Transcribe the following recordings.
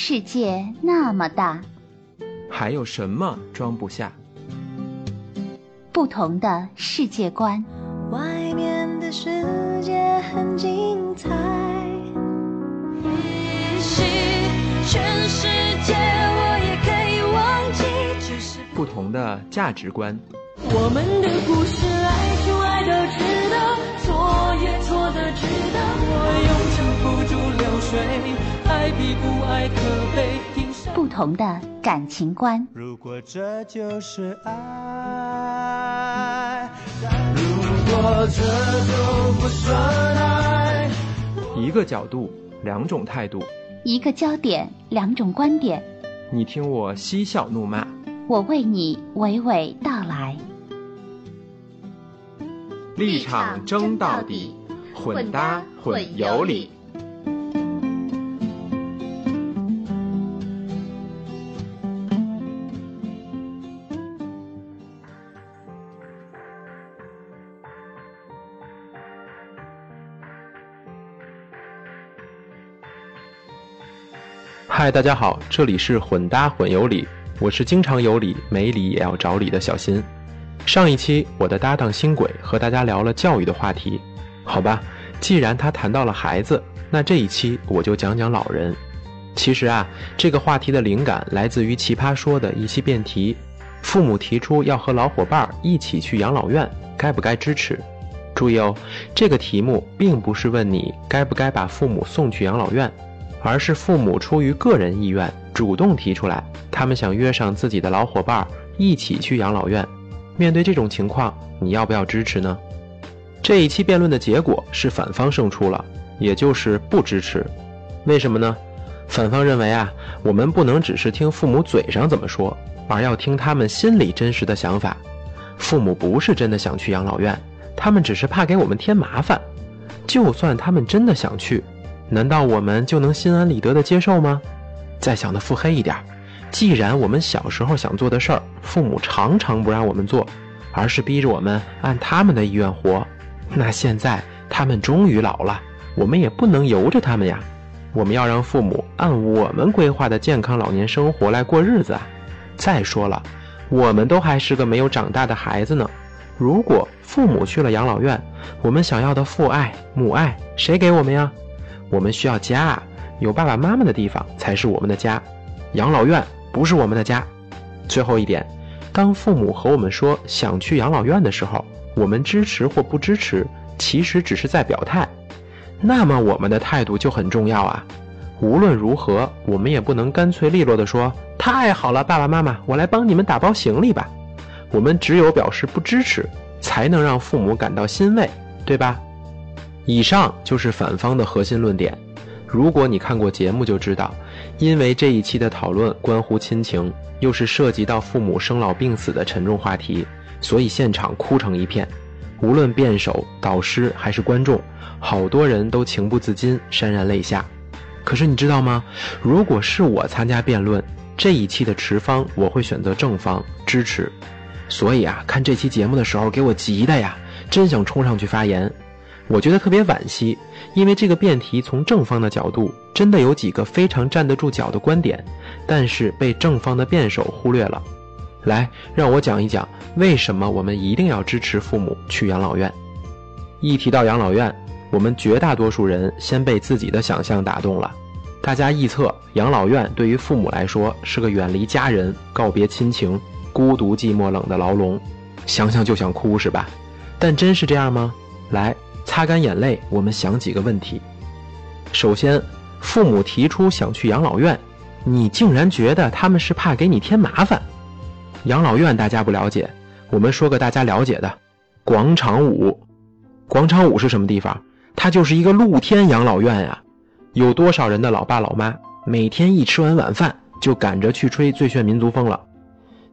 世界那么大，还有什么装不下？不同的世界观，外面的世界很精彩。也许全世界我也可以忘记，只是不同的价值观，我们的故事，爱就爱到值得，错也错的值得。我用情付诸流水，爱比不爱可悲。听上不同的感情观，如果这就是爱，如果这就不算爱，一个角度，两种态度。一个焦点，两种观点，你听我嬉笑怒骂，我为你娓娓道来。立场争到底，混搭混有理。嗨，大家好，这里是混搭混有理，我是经常有理没理也要找理的小新。上一期我的搭档星轨和大家聊了教育的话题，好吧，既然他谈到了孩子，那这一期我就讲讲老人。其实啊，这个话题的灵感来自于《奇葩说》的一期辩题，父母提出要和老伙伴一起去养老院，该不该支持？注意哦，这个题目并不是问你该不该把父母送去养老院。而是父母出于个人意愿主动提出来，他们想约上自己的老伙伴一起去养老院。面对这种情况，你要不要支持呢？这一期辩论的结果是反方胜出了，也就是不支持。为什么呢？反方认为啊，我们不能只是听父母嘴上怎么说，而要听他们心里真实的想法。父母不是真的想去养老院，他们只是怕给我们添麻烦。就算他们真的想去。难道我们就能心安理得的接受吗？再想的腹黑一点，既然我们小时候想做的事儿，父母常常不让我们做，而是逼着我们按他们的意愿活，那现在他们终于老了，我们也不能由着他们呀。我们要让父母按我们规划的健康老年生活来过日子啊。再说了，我们都还是个没有长大的孩子呢。如果父母去了养老院，我们想要的父爱、母爱，谁给我们呀？我们需要家，有爸爸妈妈的地方才是我们的家。养老院不是我们的家。最后一点，当父母和我们说想去养老院的时候，我们支持或不支持，其实只是在表态。那么我们的态度就很重要啊。无论如何，我们也不能干脆利落地说：“太好了，爸爸妈妈，我来帮你们打包行李吧。”我们只有表示不支持，才能让父母感到欣慰，对吧？以上就是反方的核心论点。如果你看过节目，就知道，因为这一期的讨论关乎亲情，又是涉及到父母生老病死的沉重话题，所以现场哭成一片。无论辩手、导师还是观众，好多人都情不自禁潸然泪下。可是你知道吗？如果是我参加辩论，这一期的持方我会选择正方支持。所以啊，看这期节目的时候，给我急的呀，真想冲上去发言。我觉得特别惋惜，因为这个辩题从正方的角度，真的有几个非常站得住脚的观点，但是被正方的辩手忽略了。来，让我讲一讲为什么我们一定要支持父母去养老院。一提到养老院，我们绝大多数人先被自己的想象打动了。大家臆测，养老院对于父母来说是个远离家人、告别亲情、孤独寂寞冷的牢笼，想想就想哭，是吧？但真是这样吗？来。擦干眼泪，我们想几个问题。首先，父母提出想去养老院，你竟然觉得他们是怕给你添麻烦？养老院大家不了解，我们说个大家了解的：广场舞。广场舞是什么地方？它就是一个露天养老院呀。有多少人的老爸老妈每天一吃完晚饭就赶着去吹最炫民族风了？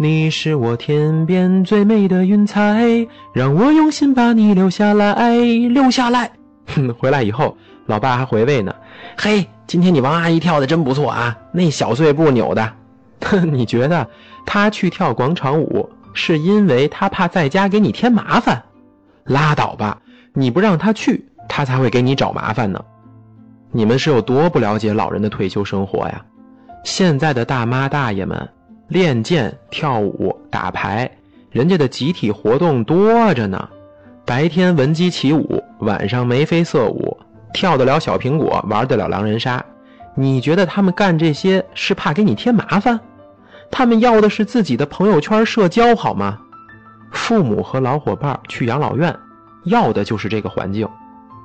你是我天边最美的云彩，让我用心把你留下来，留下来。哼，回来以后，老爸还回味呢。嘿，今天你王阿姨跳的真不错啊，那小碎步扭的。哼，你觉得他去跳广场舞是因为他怕在家给你添麻烦？拉倒吧，你不让他去，他才会给你找麻烦呢。你们是有多不了解老人的退休生活呀？现在的大妈大爷们练剑、跳舞、打牌，人家的集体活动多着呢。白天闻鸡起舞，晚上眉飞色舞，跳得了小苹果，玩得了狼人杀。你觉得他们干这些是怕给你添麻烦？他们要的是自己的朋友圈社交，好吗？父母和老伙伴去养老院，要的就是这个环境。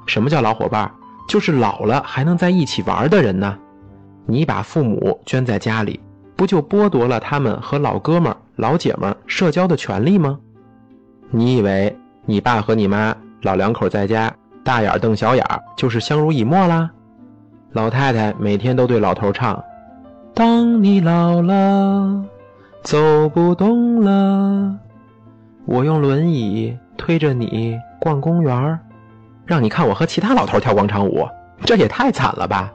什么叫老伙伴？就是老了还能在一起玩的人呢。你把父母圈在家里，不就剥夺了他们和老哥们、老姐们社交的权利吗？你以为你爸和你妈老两口在家大眼瞪小眼就是相濡以沫啦？老太太每天都对老头唱：“当你老了，走不动了，我用轮椅推着你逛公园让你看我和其他老头跳广场舞，这也太惨了吧！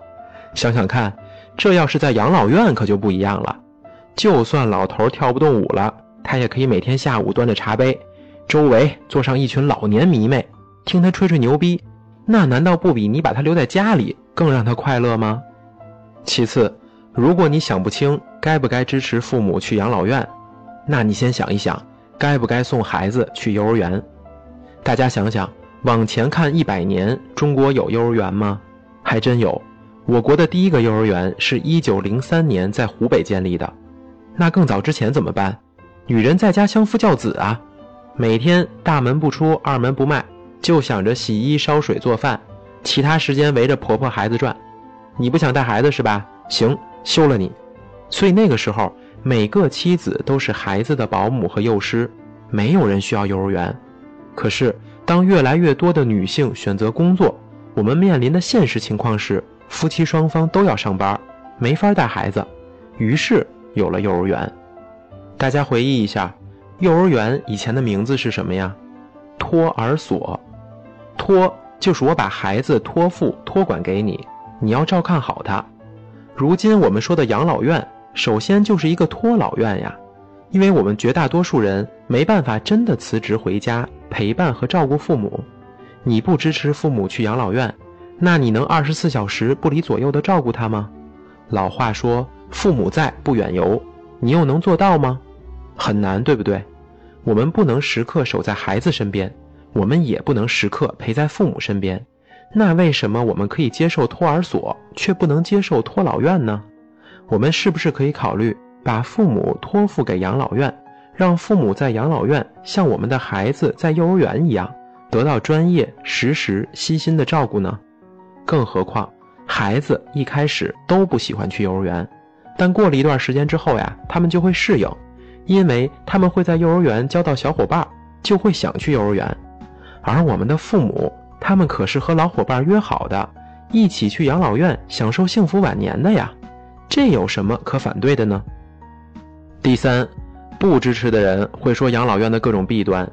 想想看。”这要是在养老院可就不一样了，就算老头跳不动舞了，他也可以每天下午端着茶杯，周围坐上一群老年迷妹，听他吹吹牛逼，那难道不比你把他留在家里更让他快乐吗？其次，如果你想不清该不该支持父母去养老院，那你先想一想，该不该送孩子去幼儿园？大家想想，往前看一百年，中国有幼儿园吗？还真有。我国的第一个幼儿园是一九零三年在湖北建立的，那更早之前怎么办？女人在家相夫教子啊，每天大门不出二门不迈，就想着洗衣烧水做饭，其他时间围着婆婆孩子转。你不想带孩子是吧？行，休了你。所以那个时候，每个妻子都是孩子的保姆和幼师，没有人需要幼儿园。可是当越来越多的女性选择工作，我们面临的现实情况是。夫妻双方都要上班，没法带孩子，于是有了幼儿园。大家回忆一下，幼儿园以前的名字是什么呀？托儿所。托就是我把孩子托付、托管给你，你要照看好他。如今我们说的养老院，首先就是一个托老院呀，因为我们绝大多数人没办法真的辞职回家陪伴和照顾父母。你不支持父母去养老院？那你能二十四小时不离左右的照顾他吗？老话说“父母在，不远游”，你又能做到吗？很难，对不对？我们不能时刻守在孩子身边，我们也不能时刻陪在父母身边。那为什么我们可以接受托儿所，却不能接受托老院呢？我们是不是可以考虑把父母托付给养老院，让父母在养老院像我们的孩子在幼儿园一样，得到专业、实时、悉心的照顾呢？更何况，孩子一开始都不喜欢去幼儿园，但过了一段时间之后呀，他们就会适应，因为他们会在幼儿园交到小伙伴，就会想去幼儿园。而我们的父母，他们可是和老伙伴约好的，一起去养老院享受幸福晚年的呀，这有什么可反对的呢？第三，不支持的人会说养老院的各种弊端，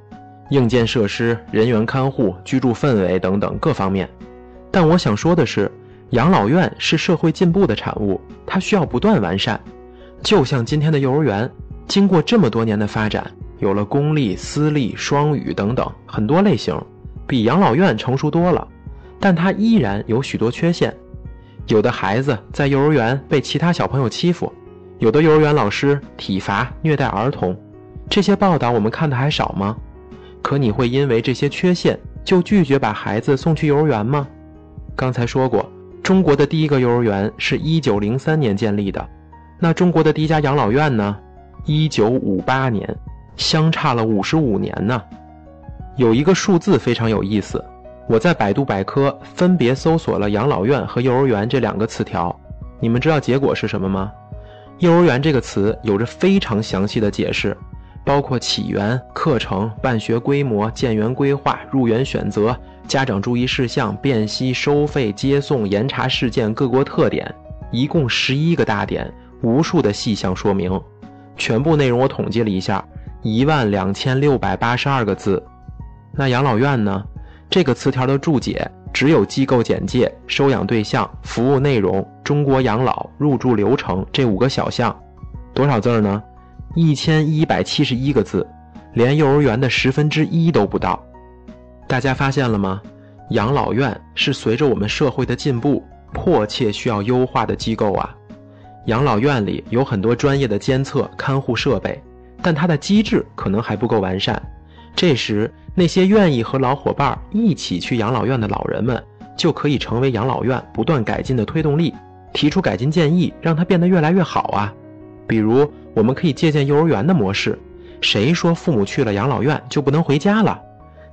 硬件设施、人员看护、居住氛围等等各方面。但我想说的是，养老院是社会进步的产物，它需要不断完善。就像今天的幼儿园，经过这么多年的发展，有了公立、私立、双语等等很多类型，比养老院成熟多了。但它依然有许多缺陷，有的孩子在幼儿园被其他小朋友欺负，有的幼儿园老师体罚虐待儿童。这些报道我们看的还少吗？可你会因为这些缺陷就拒绝把孩子送去幼儿园吗？刚才说过，中国的第一个幼儿园是一九零三年建立的，那中国的第一家养老院呢？一九五八年，相差了五十五年呢。有一个数字非常有意思，我在百度百科分别搜索了“养老院”和“幼儿园”这两个词条，你们知道结果是什么吗？“幼儿园”这个词有着非常详细的解释。包括起源、课程、办学规模、建园规划、入园选择、家长注意事项、辨析、收费、接送、严查事件、各国特点，一共十一个大点，无数的细项说明，全部内容我统计了一下，一万两千六百八十二个字。那养老院呢？这个词条的注解只有机构简介、收养对象、服务内容、中国养老、入住流程这五个小项，多少字儿呢？一千一百七十一个字，连幼儿园的十分之一都不到。大家发现了吗？养老院是随着我们社会的进步，迫切需要优化的机构啊。养老院里有很多专业的监测看护设备，但它的机制可能还不够完善。这时，那些愿意和老伙伴一起去养老院的老人们，就可以成为养老院不断改进的推动力，提出改进建议，让它变得越来越好啊。比如，我们可以借鉴幼儿园的模式，谁说父母去了养老院就不能回家了？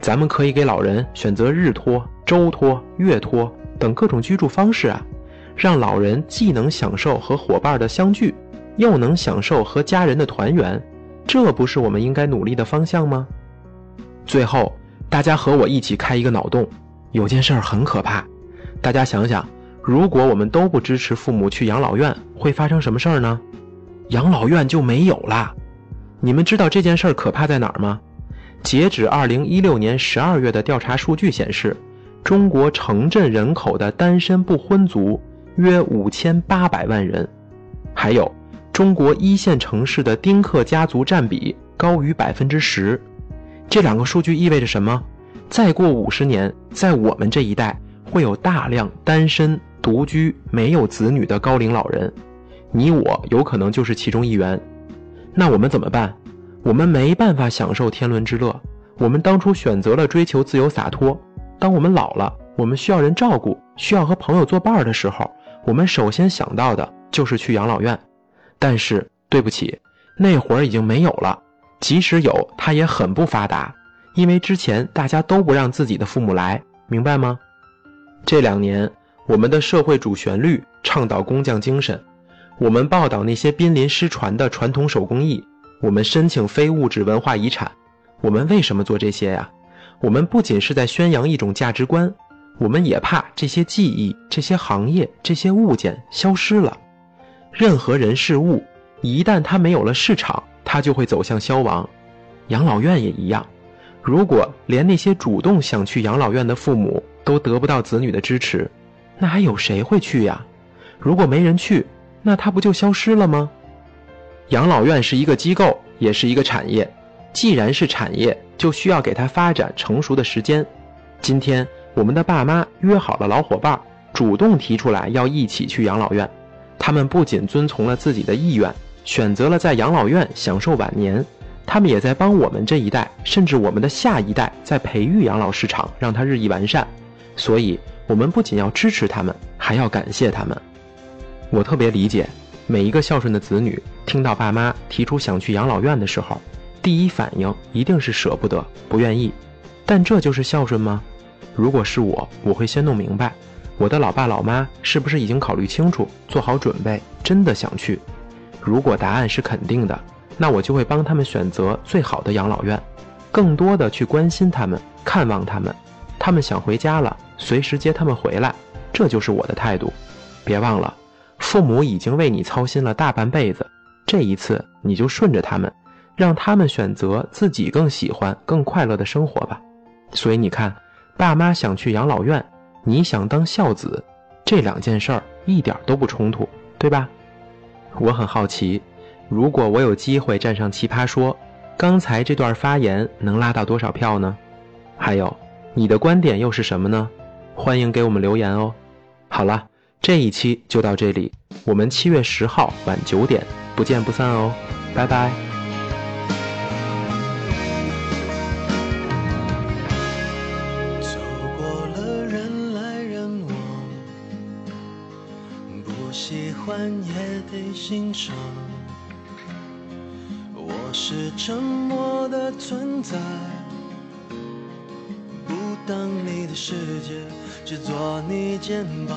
咱们可以给老人选择日托、周托、月托等各种居住方式啊，让老人既能享受和伙伴的相聚，又能享受和家人的团圆，这不是我们应该努力的方向吗？最后，大家和我一起开一个脑洞，有件事儿很可怕，大家想想，如果我们都不支持父母去养老院，会发生什么事儿呢？养老院就没有啦。你们知道这件事儿可怕在哪儿吗？截止二零一六年十二月的调查数据显示，中国城镇人口的单身不婚族约五千八百万人，还有中国一线城市的丁克家族占比高于百分之十。这两个数据意味着什么？再过五十年，在我们这一代会有大量单身、独居、没有子女的高龄老人，你我有可能就是其中一员。那我们怎么办？我们没办法享受天伦之乐。我们当初选择了追求自由洒脱。当我们老了，我们需要人照顾，需要和朋友作伴的时候，我们首先想到的就是去养老院。但是对不起，那会儿已经没有了。即使有，它也很不发达，因为之前大家都不让自己的父母来，明白吗？这两年，我们的社会主旋律倡导工匠精神，我们报道那些濒临失传的传统手工艺。我们申请非物质文化遗产，我们为什么做这些呀？我们不仅是在宣扬一种价值观，我们也怕这些技艺、这些行业、这些物件消失了。任何人事物，一旦它没有了市场，它就会走向消亡。养老院也一样，如果连那些主动想去养老院的父母都得不到子女的支持，那还有谁会去呀？如果没人去，那它不就消失了吗？养老院是一个机构，也是一个产业。既然是产业，就需要给它发展成熟的时间。今天，我们的爸妈约好了老伙伴，主动提出来要一起去养老院。他们不仅遵从了自己的意愿，选择了在养老院享受晚年，他们也在帮我们这一代，甚至我们的下一代，在培育养老市场，让它日益完善。所以，我们不仅要支持他们，还要感谢他们。我特别理解。每一个孝顺的子女，听到爸妈提出想去养老院的时候，第一反应一定是舍不得、不愿意。但这就是孝顺吗？如果是我，我会先弄明白，我的老爸老妈是不是已经考虑清楚、做好准备，真的想去。如果答案是肯定的，那我就会帮他们选择最好的养老院，更多的去关心他们、看望他们。他们想回家了，随时接他们回来，这就是我的态度。别忘了。父母已经为你操心了大半辈子，这一次你就顺着他们，让他们选择自己更喜欢、更快乐的生活吧。所以你看，爸妈想去养老院，你想当孝子，这两件事儿一点都不冲突，对吧？我很好奇，如果我有机会站上奇葩说，刚才这段发言能拉到多少票呢？还有，你的观点又是什么呢？欢迎给我们留言哦。好了。这一期就到这里，我们七月十号晚九点不见不散哦，拜拜。走过了人来人往，不喜欢也得欣赏。我是沉默的存在，不当你的世界，只做你肩膀。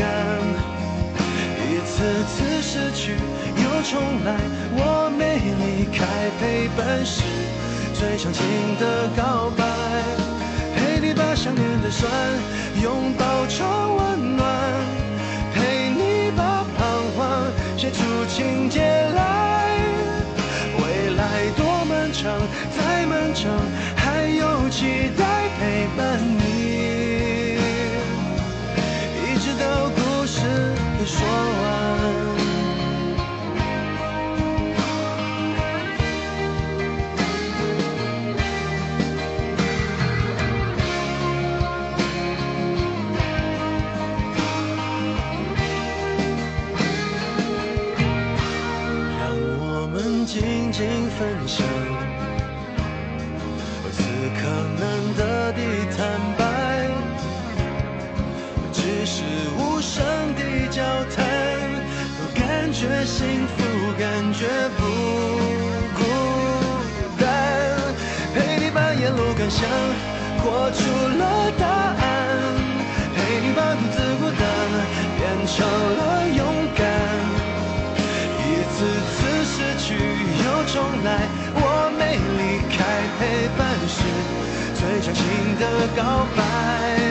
次次失去又重来，我没离开，陪伴是最长情的告白。陪你把想念的酸拥抱成温暖，分享，此刻难得的坦白，只是无声的交谈，都感觉幸福，感觉不孤单。陪你把沿路感想活出了答案，陪你把独自孤单变成了勇重来，我没离开，陪伴是最长情的告白。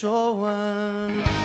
说完。